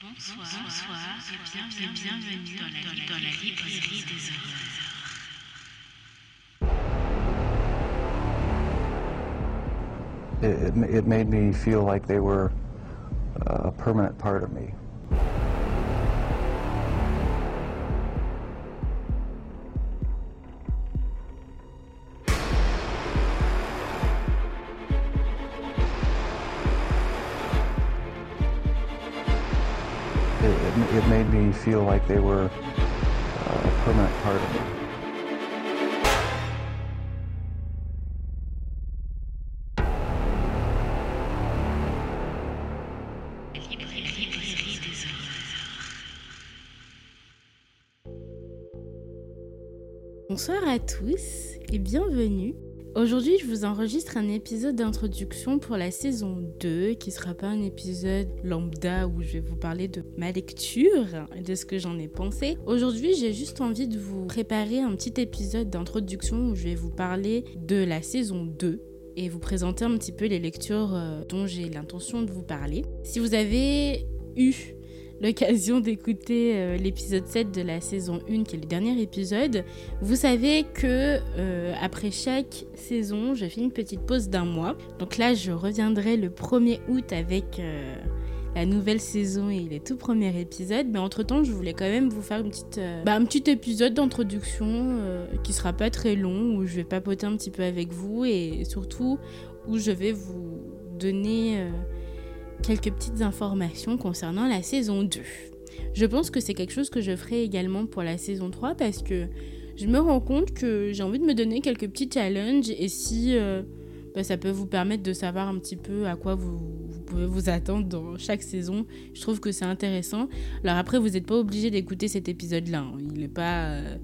Bonsoir, bonsoir et bienvenue, bienvenue dans, la, dans la librairie des horreurs. It, it, it made me feel like they were a permanent part of me. Feel like they were a permanent part of horreurs. Bonsoir à tous et bienvenue. Aujourd'hui, je vous enregistre un épisode d'introduction pour la saison 2 qui sera pas un épisode lambda où je vais vous parler de ma lecture et de ce que j'en ai pensé. Aujourd'hui, j'ai juste envie de vous préparer un petit épisode d'introduction où je vais vous parler de la saison 2 et vous présenter un petit peu les lectures euh, dont j'ai l'intention de vous parler. Si vous avez eu l'occasion d'écouter euh, l'épisode 7 de la saison 1, qui est le dernier épisode, vous savez que euh, après chaque saison, je fais une petite pause d'un mois. Donc là, je reviendrai le 1er août avec euh, la nouvelle saison et les tout premiers épisodes. Mais entre-temps, je voulais quand même vous faire une petite, bah, un petit épisode d'introduction qui sera pas très long, où je vais papoter un petit peu avec vous et surtout où je vais vous donner... quelques petites informations concernant la saison 2. Je pense que c'est quelque chose que je ferai également pour la saison 3 parce que je me rends compte que j'ai envie de me donner quelques petits challenges et si euh, bah, ça peut vous permettre de savoir un petit peu à quoi vous, pouvez vous attendre dans chaque saison, je trouve que c'est intéressant. Alors après, vous n'êtes pas obligé d'écouter cet épisode-là. hein. Il n'est pas... euh,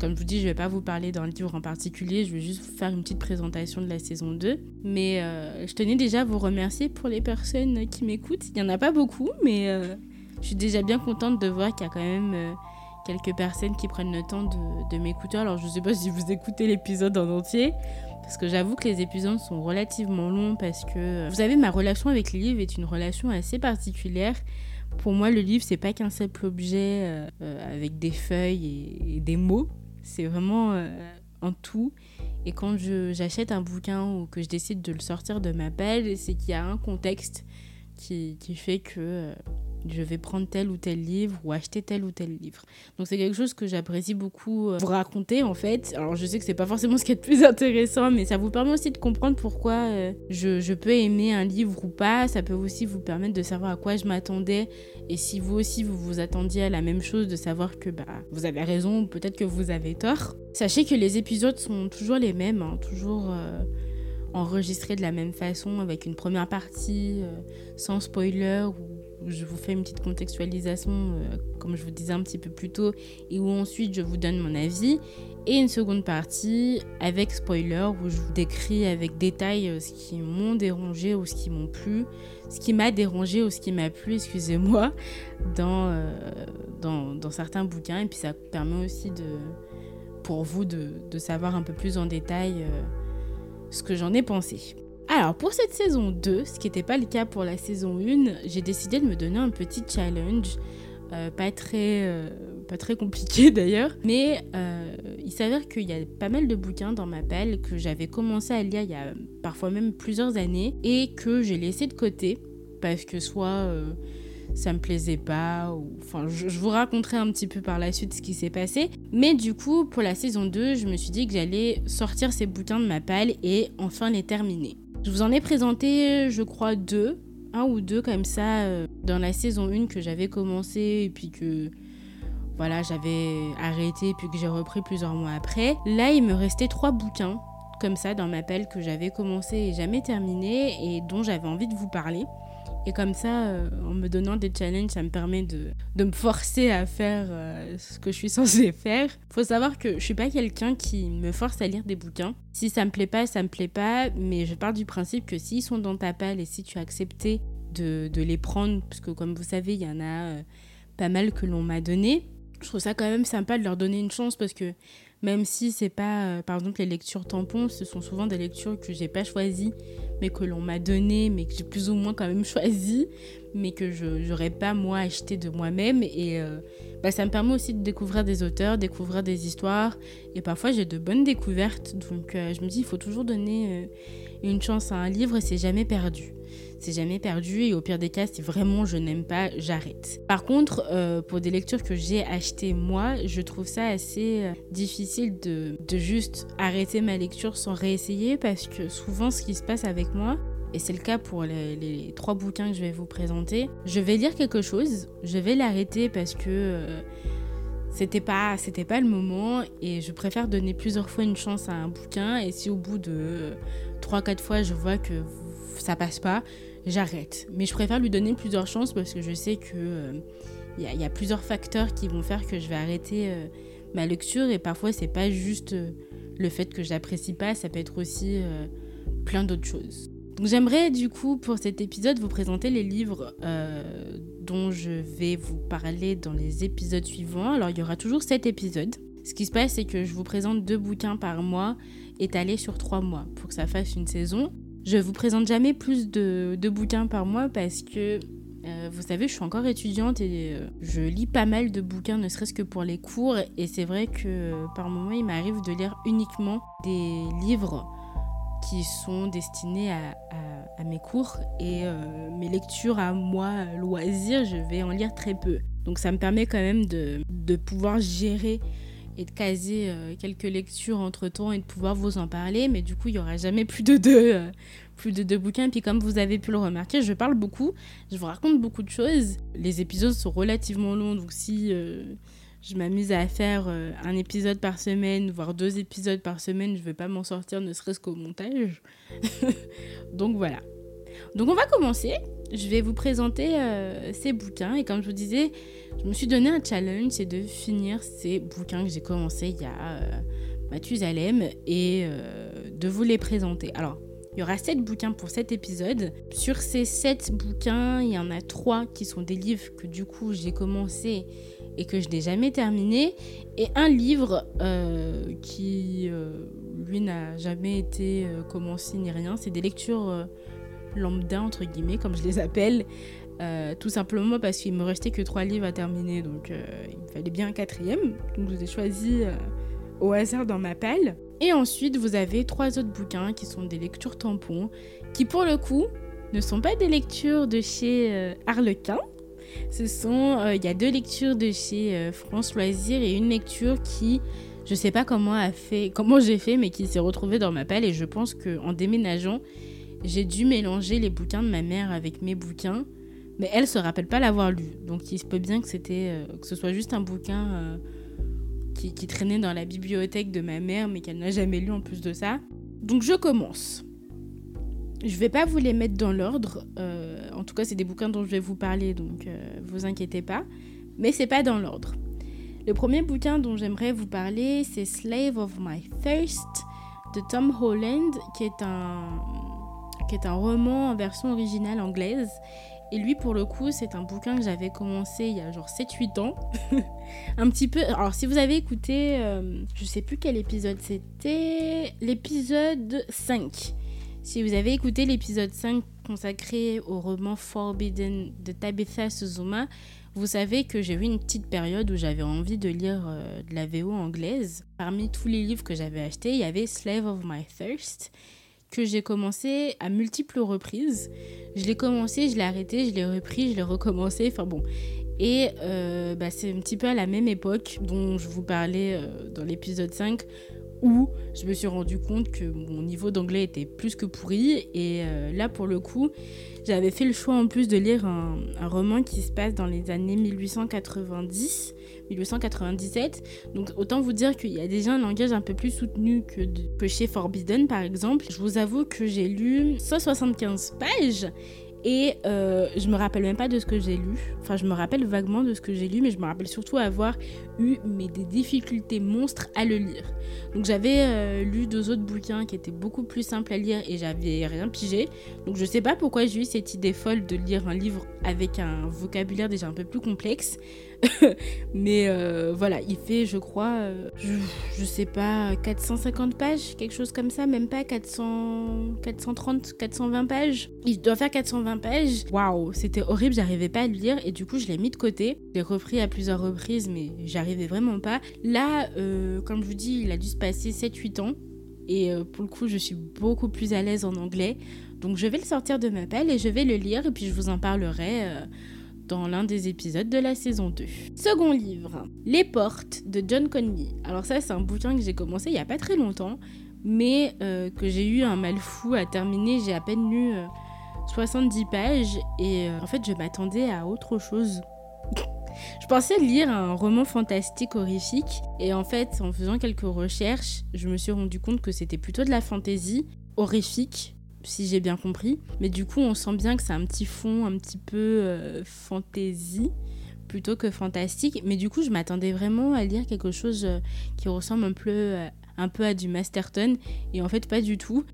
comme je vous dis, je ne vais pas vous parler d'un livre en particulier, je vais juste vous faire une petite présentation de la saison 2. Mais euh, je tenais déjà à vous remercier pour les personnes qui m'écoutent. Il n'y en a pas beaucoup, mais euh, je suis déjà bien contente de voir qu'il y a quand même quelques personnes qui prennent le temps de m'écouter. Alors je ne sais pas si vous écoutez l'épisode en entier, parce que j'avoue que les épisodes sont relativement longs, parce que euh, vous savez, ma relation avec les livres est une relation assez particulière. Pour moi, le livre, c'est pas qu'un simple objet euh, euh, avec des feuilles et, des mots. C'est vraiment un tout. Et quand j'achète un bouquin ou que je décide de le sortir de ma pelle, c'est qu'il y a un contexte qui, fait que euh, je vais prendre tel ou tel livre ou acheter tel ou tel livre. Donc c'est quelque chose que j'apprécie beaucoup euh, vous raconter en fait. Alors je sais que c'est pas forcément ce qui est le plus intéressant, mais ça vous permet aussi de comprendre pourquoi euh, je, je peux aimer un livre ou pas. Ça peut aussi vous permettre de savoir à quoi je m'attendais et si vous aussi vous vous attendiez à la même chose, de savoir que bah, vous avez raison ou peut-être que vous avez tort. Sachez que les épisodes sont toujours les mêmes, hein, toujours enregistrés de la même façon, avec une première partie euh, sans spoiler, où je vous fais une petite contextualisation, euh, comme je vous disais un petit peu plus tôt, et où ensuite je vous donne mon avis, et une seconde partie avec spoiler, où je vous décris avec détail euh, ce qui m'ont dérangé ou ce qui m'ont plu, ce qui m'a dérangé ou ce qui m'a plu, excusez-moi, dans, dans, dans certains bouquins, et puis ça permet aussi de pour vous de, de savoir un peu plus en détail ce que j'en ai pensé. Alors pour cette saison 2, ce qui n'était pas le cas pour la saison 1, j'ai décidé de me donner un petit challenge, euh, pas, très, euh, pas très compliqué d'ailleurs, mais euh, il s'avère qu'il y a pas mal de bouquins dans ma pelle que j'avais commencé à lire il y a parfois même plusieurs années et que j'ai laissé de côté parce que soit ça me plaisait pas, ou enfin je, vous raconterai un petit peu par la suite ce qui s'est passé. Mais du coup, pour la saison 2, je me suis dit que j'allais sortir ces bouquins de ma palle et enfin les terminer. Je vous en ai présenté, je crois, deux, un ou deux comme ça, euh, dans la saison 1 que j'avais commencé et puis que voilà, j'avais arrêté puis que j'ai repris plusieurs mois après. Là, il me restait trois bouquins comme ça dans ma pelle que j'avais commencé et jamais terminé et dont j'avais envie de vous parler. Et comme ça, euh, en me donnant des challenges, ça me permet de, me forcer à faire euh, ce que je suis censée faire. Faut savoir que je suis pas quelqu'un qui me force à lire des bouquins. Si ça me plaît pas, ça me plaît pas. Mais je pars du principe que s'ils sont dans ta palle et si tu as accepté de, de les prendre, parce que comme vous savez, il y en a euh, pas mal que l'on m'a donné, je trouve ça quand même sympa de leur donner une chance parce que même si c'est pas, euh, par exemple, les lectures tampons, ce sont souvent des lectures que j'ai pas choisies, mais que l'on m'a données, mais que j'ai plus ou moins quand même choisies, mais que je n'aurais pas moi acheté de moi-même. Et euh, bah, ça me permet aussi de découvrir des auteurs, découvrir des histoires, et parfois j'ai de bonnes découvertes. Donc euh, je me dis, il faut toujours donner une chance à un livre, c'est jamais perdu c'est jamais perdu et au pire des cas, si vraiment je n'aime pas, j'arrête. Par contre, euh, pour des lectures que j'ai achetées moi, je trouve ça assez euh, difficile de, juste arrêter ma lecture sans réessayer parce que souvent ce qui se passe avec moi, et c'est le cas pour les, trois bouquins que je vais vous présenter, je vais lire quelque chose, je vais l'arrêter parce que euh, c'était pas c'était pas le moment et je préfère donner plusieurs fois une chance à un bouquin et si au bout de 3 4 fois je vois que ça passe pas, j'arrête. Mais je préfère lui donner plusieurs chances parce que je sais que il euh, y, a plusieurs facteurs qui vont faire que je vais arrêter euh, ma lecture et parfois c'est pas juste euh, le fait que j'apprécie pas, ça peut être aussi plein d'autres choses. Donc j'aimerais du coup pour cet épisode vous présenter les livres dont je vais vous parler dans les épisodes suivants. Alors il y aura toujours sept épisodes. Ce qui se passe c'est que je vous présente deux bouquins par mois étalés sur trois mois pour que ça fasse une saison. Je vous présente jamais plus de, bouquins par mois parce que euh, vous savez, je suis encore étudiante et euh, je lis pas mal de bouquins, ne serait-ce que pour les cours. Et c'est vrai que euh, par moment, il m'arrive de lire uniquement des livres qui sont destinés à, mes cours. Et mes lectures à moi, loisirs, je vais en lire très peu. Donc ça me permet quand même de pouvoir gérer et de caser euh, quelques lectures entre temps et de pouvoir vous en parler. Mais du coup, il n'y aura jamais plus de deux, euh, plus de deux bouquins. Puis comme vous avez pu le remarquer, je parle beaucoup, je vous raconte beaucoup de choses. Les épisodes sont relativement longs, donc si euh, je m'amuse à faire un épisode par semaine, voire deux épisodes par semaine, je ne vais pas m'en sortir, ne serait-ce qu'au montage. donc voilà. Donc on va commencer. Je vais vous présenter ces bouquins et comme je vous disais, je me suis donné un challenge, c'est de finir ces bouquins que j'ai commencé il y a euh, Mathusalem et euh, de vous les présenter. Alors, il y aura 7 bouquins pour cet épisode. Sur ces 7 bouquins, il y en a 3 qui sont des livres que du coup j'ai commencé et que je n'ai jamais terminé. Et un livre euh, qui, lui, n'a jamais été commencé ni rien. C'est des lectures lambda, entre guillemets, comme je les appelle. Euh, tout simplement parce qu'il me restait que trois livres à terminer, donc euh, il me fallait bien un quatrième. Donc je vous ai choisi euh, au hasard dans ma pelle. Et ensuite, vous avez trois autres bouquins qui sont des lectures tampons, qui pour le coup ne sont pas des lectures de chez Harlequin. Ce sont, il y a deux lectures de chez France Loisirs et une lecture qui, je sais pas comment a fait, comment j'ai fait, mais qui s'est retrouvée dans ma pelle. Et je pense que en déménageant, j'ai dû mélanger les bouquins de ma mère avec mes bouquins mais elle se rappelle pas l'avoir lu. Donc il se peut bien que c'était euh, que ce soit juste un bouquin euh, qui, traînait dans la bibliothèque de ma mère, mais qu'elle n'a jamais lu en plus de ça. Donc je commence. Je vais pas vous les mettre dans l'ordre. Euh, en tout cas, c'est des bouquins dont je vais vous parler, donc vous inquiétez pas. Mais c'est pas dans l'ordre. Le premier bouquin dont j'aimerais vous parler, c'est Slave of My Thirst de Tom Holland, qui est un qui est un roman en version originale anglaise et lui, pour le coup, c'est un bouquin que j'avais commencé il y a genre 7-8 ans. un petit peu. Alors, si vous avez écouté, euh, je sais plus quel épisode c'était, l'épisode 5. Si vous avez écouté l'épisode 5 consacré au roman Forbidden de Tabitha Suzuma, vous savez que j'ai eu une petite période où j'avais envie de lire euh, de la VO anglaise. Parmi tous les livres que j'avais achetés, il y avait Slave of My Thirst que j'ai commencé à multiples reprises. Je l'ai commencé, je l'ai arrêté, je l'ai repris, je l'ai recommencé. Enfin bon. Et euh, bah, c'est un petit peu à la même époque dont je vous parlais euh, dans l'épisode 5 où je me suis rendu compte que mon niveau d'anglais était plus que pourri. Et euh, là, pour le coup, j'avais fait le choix en plus de lire un, un roman qui se passe dans les années 1890 1897. Donc autant vous dire qu'il y a déjà un langage un peu plus soutenu que, chez Forbidden par exemple. Je vous avoue que j'ai lu 175 pages Et euh, je me rappelle même pas de ce que j'ai lu. Enfin, je me rappelle vaguement de ce que j'ai lu, mais je me rappelle surtout avoir eu des difficultés monstres à le lire. Donc j'avais euh, lu deux autres bouquins qui étaient beaucoup plus simples à lire et j'avais rien pigé. Donc je sais pas pourquoi j'ai eu cette idée folle de lire un livre avec un vocabulaire déjà un peu plus complexe. mais euh, voilà, il fait, je crois, euh, je, sais pas, 450 pages, quelque chose comme ça, même pas 400, 430, 420 pages. Il doit faire 420 pages. Waouh, c'était horrible, j'arrivais pas à le lire et du coup, je l'ai mis de côté. Je l'ai repris à plusieurs reprises, mais j'arrivais vraiment pas. Là, euh, comme je vous dis, il a dû se passer 7-8 ans. Et pour le coup, je suis beaucoup plus à l'aise en anglais. Donc je vais le sortir de ma pelle et je vais le lire et puis je vous en parlerai dans l'un des épisodes de la saison 2. Second livre, Les Portes de John Conley. Alors ça, c'est un bouquin que j'ai commencé il n'y a pas très longtemps, mais euh, que j'ai eu un mal fou à terminer. J'ai à peine lu 70 pages et en fait, je m'attendais à autre chose. Je pensais lire un roman fantastique horrifique et en fait, en faisant quelques recherches, je me suis rendu compte que c'était plutôt de la fantaisie horrifique, si j'ai bien compris. Mais du coup, on sent bien que c'est un petit fond un petit peu euh, fantaisie plutôt que fantastique. Mais du coup, je m'attendais vraiment à lire quelque chose euh, qui ressemble un peu, euh, un peu à du Masterton et en fait pas du tout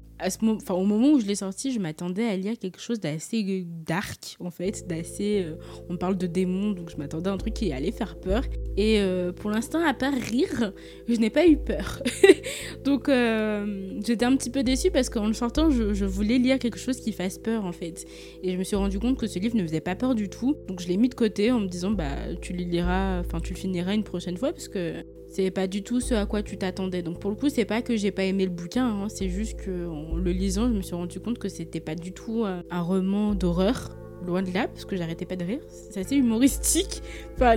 au moment où je l'ai sorti, je m'attendais à lire quelque chose d'assez dark, en fait, d'assez... Euh, on parle de démons, donc je m'attendais à un truc qui allait faire peur. Et euh, pour l'instant, à part rire, je n'ai pas eu peur. donc euh, j'étais un petit peu déçue parce qu'en le sortant, je, voulais lire quelque chose qui fasse peur, en fait. Et je me suis rendu compte que ce livre ne faisait pas peur du tout. Donc je l'ai mis de côté en me disant, bah, tu le liras, enfin, tu le finiras une prochaine fois parce que c'est pas du tout ce à quoi tu t'attendais. Donc pour le coup, c'est pas que j'ai pas aimé le bouquin, hein. c'est juste que en le lisant, je me suis rendu compte que c'était pas du tout euh, un roman d'horreur. Loin de là, parce que j'arrêtais pas de rire. C'est assez humoristique.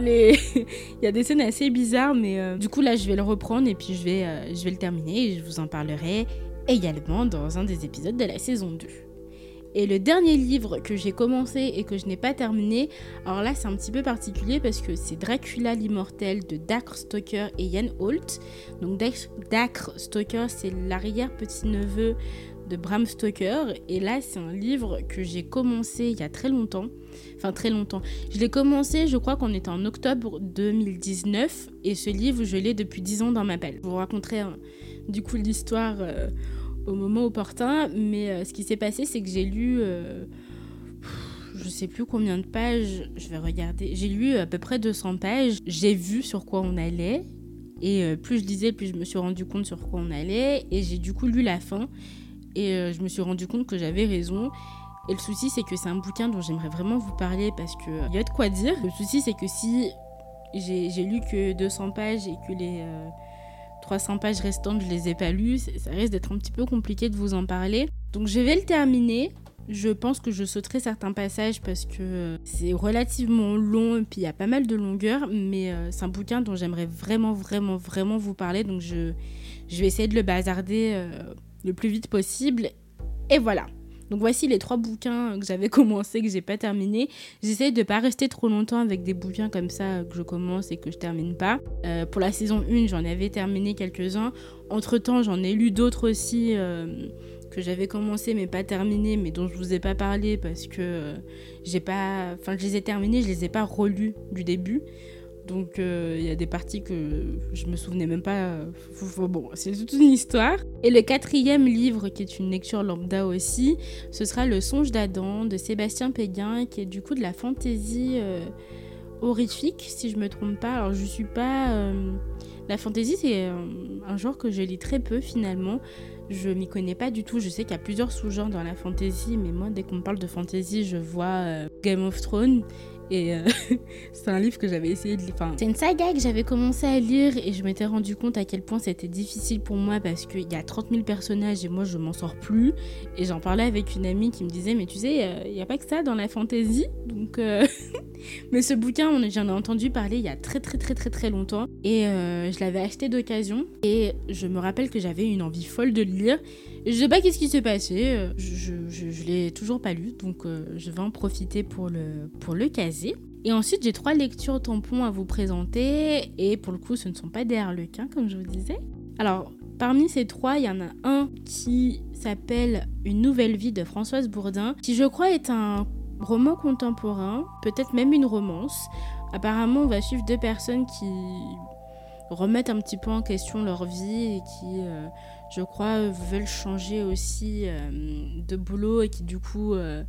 Les... il y a des scènes assez bizarres, mais euh, du coup, là, je vais le reprendre et puis je vais, euh, je vais le terminer et je vous en parlerai également dans un des épisodes de la saison 2. Et le dernier livre que j'ai commencé et que je n'ai pas terminé, alors là c'est un petit peu particulier parce que c'est Dracula l'immortel de Dacre Stoker et Ian Holt. Donc Dacre Stoker c'est l'arrière-petit-neveu de Bram Stoker et là c'est un livre que j'ai commencé il y a très longtemps. Enfin très longtemps. Je l'ai commencé je crois qu'on était en octobre 2019 et ce livre je l'ai depuis 10 ans dans ma pelle. Je vous raconterai hein, du coup l'histoire... Euh, au moment opportun. Mais euh, ce qui s'est passé, c'est que j'ai lu, euh, je sais plus combien de pages, je vais regarder, j'ai lu à peu près 200 pages. J'ai vu sur quoi on allait. Et euh, plus je lisais, plus je me suis rendu compte sur quoi on allait. Et j'ai du coup lu la fin. Et je me suis rendu compte que j'avais raison. Et le souci, c'est que c'est un bouquin dont j'aimerais vraiment vous parler parce qu'il y a de quoi dire. Le souci, c'est que si j'ai lu que 200 pages et que les 300 pages restantes, je les ai pas lues. Ça risque d'être un petit peu compliqué de vous en parler. Donc je vais le terminer. Je pense que je sauterai certains passages parce que c'est relativement long et puis il y a pas mal de longueur, mais euh, c'est un bouquin dont j'aimerais vraiment, vraiment, vraiment vous parler. Donc je, vais essayer de le bazarder euh, le plus vite possible. Et voilà. Donc voici les trois bouquins que j'avais commencé, que j'ai pas terminé. J'essaie de pas rester trop longtemps avec des bouquins comme ça que je commence et que je termine pas. Euh, pour la saison 1, j'en avais terminé quelques-uns. Entre temps, j'en ai lu d'autres aussi euh, que j'avais commencé mais pas terminé, mais dont je vous ai pas parlé parce que euh, j'ai pas. Enfin, je les ai terminés, je les ai pas relus du début. Donc il euh, y a des parties que je me souvenais même pas. Bon, c'est toute une histoire. Et le quatrième livre, qui est une lecture lambda aussi, ce sera Le songe d'Adam de Sébastien Péguin, qui est du coup de la fantaisie euh, horrifique, si je me trompe pas. Alors je suis pas. Euh, la fantaisie, c'est un genre que je lis très peu finalement. Je m'y connais pas du tout. Je sais qu'il y a plusieurs sous-genres dans la fantaisie, mais moi, dès qu'on parle de fantaisie, je vois Game of Thrones et euh, c'est un livre que j'avais essayé de lire. C'est une saga que j'avais commencé à lire et je m'étais rendu compte à quel point c'était difficile pour moi parce qu'il y a 30 000 personnages et moi je m'en sors plus. Et j'en parlais avec une amie qui me disait Mais tu sais, il n'y a pas que ça dans la fantasy. Donc, euh, mais ce bouquin, j'en ai entendu parler il y a très très très très très longtemps et euh, je l'avais acheté d'occasion. Et je me rappelle que j'avais une envie folle de le lire. Je sais pas qu'est-ce qui s'est passé, euh, je, l'ai toujours pas lu, donc euh, je vais en profiter pour le, pour le caser. Et ensuite, j'ai trois lectures tampons à vous présenter, et pour le coup, ce ne sont pas des harlequins, comme je vous disais. Alors, parmi ces trois, il y en a un qui s'appelle Une nouvelle vie de Françoise Bourdin, qui je crois est un roman contemporain, peut-être même une romance. Apparemment, on va suivre deux personnes qui remettent un petit peu en question leur vie et qui, euh, je crois, veulent changer aussi euh, de boulot et qui, du coup, euh,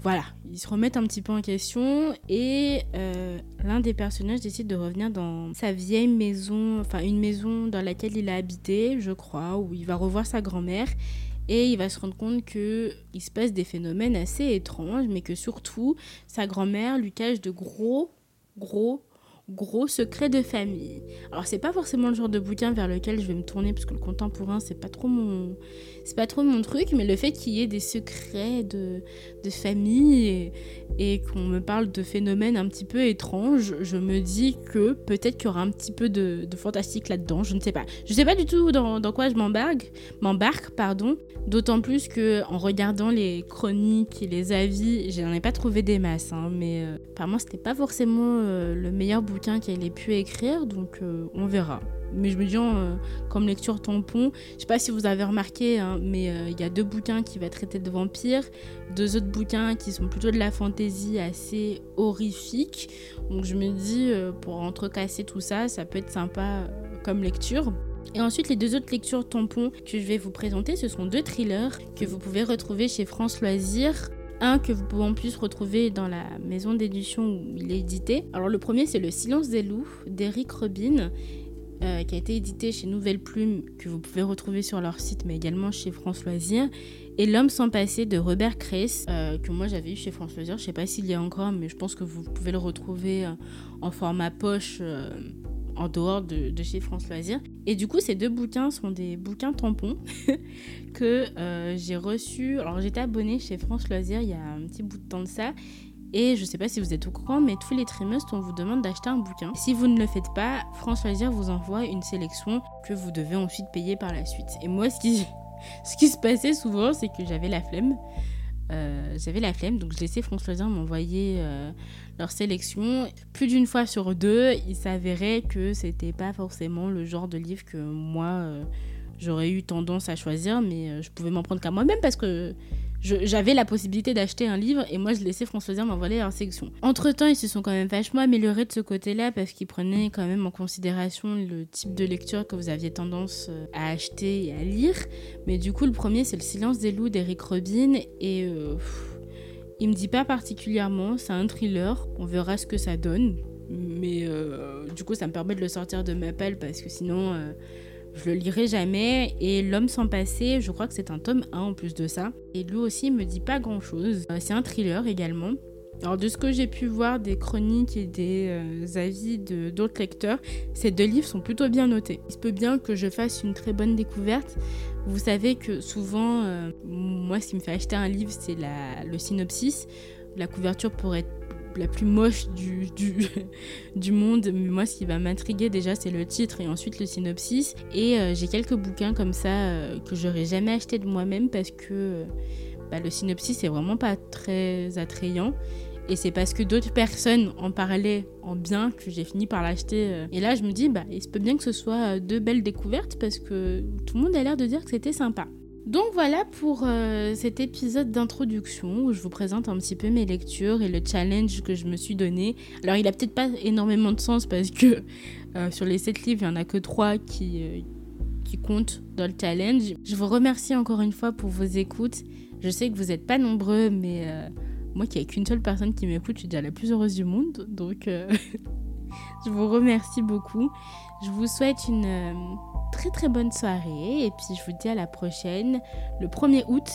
voilà, ils se remettent un petit peu en question et l'un des personnages décide de revenir dans sa vieille maison, enfin une maison dans laquelle il a habité, je crois, où il va revoir sa grand-mère et il va se rendre compte que il se passe des phénomènes assez étranges, mais que surtout sa grand-mère lui cache de gros, gros, gros secrets de famille. Alors c'est pas forcément le genre de bouquin vers lequel je vais me tourner parce que le contemporain c'est pas trop mon c'est pas trop mon truc, mais le fait qu'il y ait des secrets de, de famille et, qu'on me parle de phénomènes un petit peu étranges, je me dis que peut-être qu'il y aura un petit peu de, de fantastique là-dedans, je ne sais pas. Je sais pas du tout dans, dans quoi je m'embarque, m'embarque, pardon. D'autant plus que en regardant les chroniques et les avis, je n'en ai pas trouvé des masses, hein, mais euh, apparemment c'était pas forcément euh, le meilleur bouquin qu'elle ait pu écrire, donc euh, on verra. Mais je me dis, euh, comme lecture tampon, je sais pas si vous avez remarqué, hein, mais euh, il y a deux bouquins qui vont traiter de vampires, deux autres bouquins qui sont plutôt de la fantaisie assez horrifique. Donc je me dis, pour entrecasser tout ça, ça peut être sympa comme lecture. Et ensuite, les deux autres lectures tampons que je vais vous présenter, ce sont deux thrillers que vous pouvez retrouver chez France Loisirs. Un que vous pouvez en plus retrouver dans la maison d'édition où il est édité. Alors le premier c'est Le silence des loups d'Eric Robin euh, qui a été édité chez Nouvelle Plume, que vous pouvez retrouver sur leur site, mais également chez France Loisirs. Et L'homme sans passé de Robert Kress, euh, que moi j'avais eu chez France Loisirs. Je sais pas s'il y a encore, mais je pense que vous pouvez le retrouver euh, en format poche en dehors de, chez France Loisirs. Et du coup, ces deux bouquins sont des bouquins tampons que j'ai reçus. Alors, j'étais abonnée chez France Loisirs il y a un petit bout de temps de ça. Et je ne sais pas si vous êtes au courant, mais tous les trimestres, on vous demande d'acheter un bouquin. Si vous ne le faites pas, France Loisirs vous envoie une sélection que vous devez ensuite payer par la suite. Et moi, ce qui, ce qui se passait souvent, c'est que j'avais la flemme. Euh, j'avais la flemme, donc je laissais France Loisirs m'envoyer euh, leur sélection. Plus d'une fois sur deux, il s'avérait que c'était pas forcément le genre de livre que moi euh, j'aurais eu tendance à choisir, mais je pouvais m'en prendre qu'à moi-même parce que j'avais la possibilité d'acheter un livre et moi je laissais François m'envoyer leur section. Entre temps, ils se sont quand même vachement améliorés de ce côté-là parce qu'ils prenaient quand même en considération le type de lecture que vous aviez tendance euh, à acheter et à lire. Mais du coup, le premier c'est Le silence des loups d'Eric Robin et euh, il me dit pas particulièrement, c'est un thriller, on verra ce que ça donne. Mais euh, du coup, ça me permet de le sortir de ma pelle parce que sinon je le lirai jamais. Et L'homme sans passé, je crois que c'est un tome 1 en plus de ça. Et lui aussi, me dit pas grand chose. Euh, c'est un thriller également. Alors de ce que j'ai pu voir des chroniques et des euh, avis de d'autres lecteurs, ces deux livres sont plutôt bien notés. Il se peut bien que je fasse une très bonne découverte. Vous savez que souvent, euh, moi ce qui me fait acheter un livre, c'est le synopsis. La couverture pourrait être la plus moche du, monde. Mais moi, ce qui va m'intriguer déjà, c'est le titre et ensuite le synopsis. Et euh, j'ai quelques bouquins comme ça euh, que j'aurais jamais acheté de moi-même parce que euh, bah, le synopsis est vraiment pas très attrayant. Et c'est parce que d'autres personnes en parlaient en bien que j'ai fini par l'acheter. Et là, je me dis, bah, il se peut bien que ce soit deux belles découvertes parce que tout le monde a l'air de dire que c'était sympa. Donc voilà pour euh, cet épisode d'introduction où je vous présente un petit peu mes lectures et le challenge que je me suis donné. Alors il a peut-être pas énormément de sens parce que euh, sur les 7 livres, il n'y en a que 3 qui, euh, qui comptent dans le challenge. Je vous remercie encore une fois pour vos écoutes. Je sais que vous n'êtes pas nombreux, mais moi qui n'ai qu'une seule personne qui m'écoute, je suis déjà la plus heureuse du monde. Donc je vous remercie beaucoup. Je vous souhaite une très très bonne soirée et puis je vous dis à la prochaine le 1er août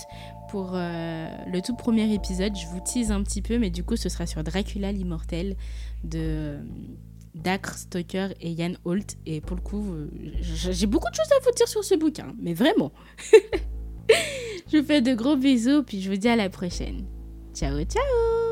pour euh, le tout premier épisode. Je vous tease un petit peu mais du coup ce sera sur Dracula l'immortel de Dacre Stoker et Yann Holt et pour le coup j'ai beaucoup de choses à vous dire sur ce bouquin mais vraiment. je vous fais de gros bisous puis je vous dis à la prochaine. Ciao ciao